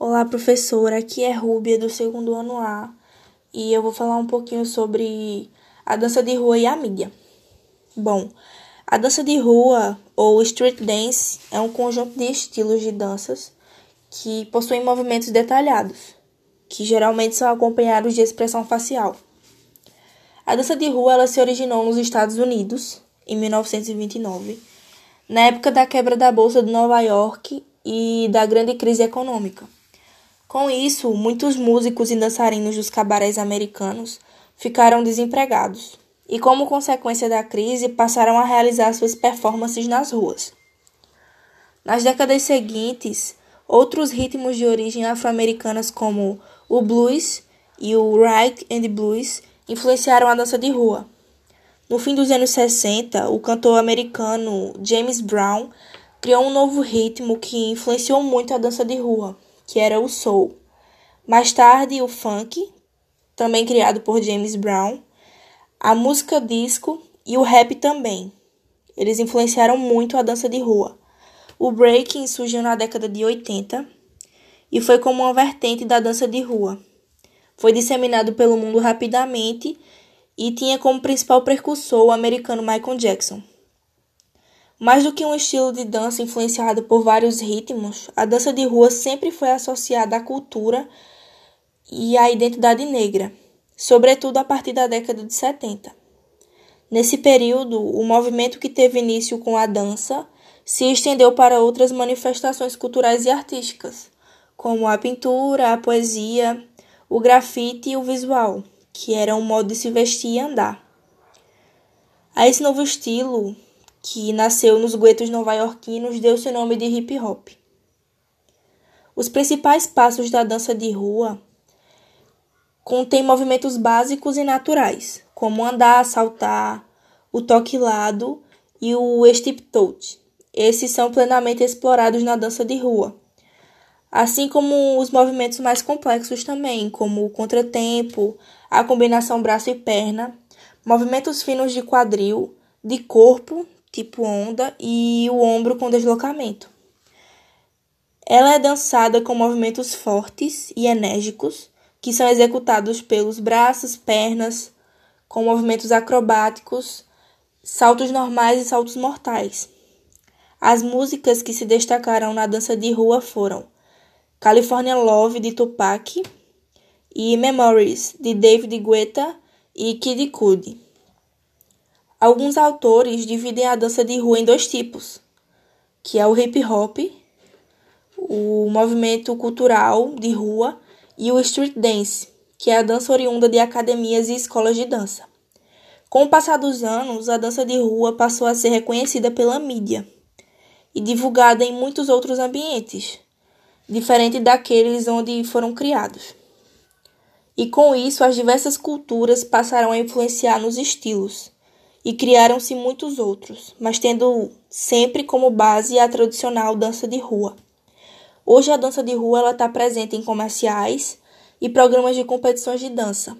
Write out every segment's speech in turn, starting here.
Olá, professora. Aqui é Rúbia do segundo ano A e eu vou falar um pouquinho sobre a dança de rua e a mídia. Bom, a dança de rua ou street dance é um conjunto de estilos de danças que possuem movimentos detalhados, que geralmente são acompanhados de expressão facial. A dança de rua ela se originou nos Estados Unidos em 1929, na época da quebra da bolsa de Nova York e da grande crise econômica. Com isso, muitos músicos e dançarinos dos cabarés americanos ficaram desempregados e, como consequência da crise, passaram a realizar suas performances nas ruas. Nas décadas seguintes, outros ritmos de origem afro-americanas como o blues e o rag and blues influenciaram a dança de rua. No fim dos anos 60, o cantor americano James Brown criou um novo ritmo que influenciou muito a dança de rua que era o soul. Mais tarde, o funk, também criado por James Brown, a música disco e o rap também. Eles influenciaram muito a dança de rua. O breaking surgiu na década de 80 e foi como uma vertente da dança de rua. Foi disseminado pelo mundo rapidamente e tinha como principal precursor o americano Michael Jackson. Mais do que um estilo de dança influenciado por vários ritmos, a dança de rua sempre foi associada à cultura e à identidade negra, sobretudo a partir da década de 70. Nesse período, o movimento que teve início com a dança se estendeu para outras manifestações culturais e artísticas, como a pintura, a poesia, o grafite e o visual, que era um modo de se vestir e andar. A esse novo estilo, que nasceu nos guetos nova-iorquinos, deu seu nome de hip hop. Os principais passos da dança de rua contêm movimentos básicos e naturais, como andar, saltar, o toque lado e o steep toe. Esses são plenamente explorados na dança de rua, assim como os movimentos mais complexos também, como o contratempo, a combinação braço e perna, movimentos finos de quadril, de corpo tipo onda, e o ombro com deslocamento. Ela é dançada com movimentos fortes e enérgicos, que são executados pelos braços, pernas, com movimentos acrobáticos, saltos normais e saltos mortais. As músicas que se destacaram na dança de rua foram California Love de Tupac e Memories de David Guetta e Kid Cudi. Alguns autores dividem a dança de rua em dois tipos, que é o hip hop, o movimento cultural de rua, e o street dance, que é a dança oriunda de academias e escolas de dança. Com o passar dos anos, a dança de rua passou a ser reconhecida pela mídia e divulgada em muitos outros ambientes, diferente daqueles onde foram criados. E com isso, as diversas culturas passaram a influenciar nos estilos e criaram-se muitos outros, mas tendo sempre como base a tradicional dança de rua. Hoje a dança de rua está presente em comerciais e programas de competições de dança,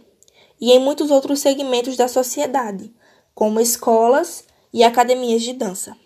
e em muitos outros segmentos da sociedade, como escolas e academias de dança.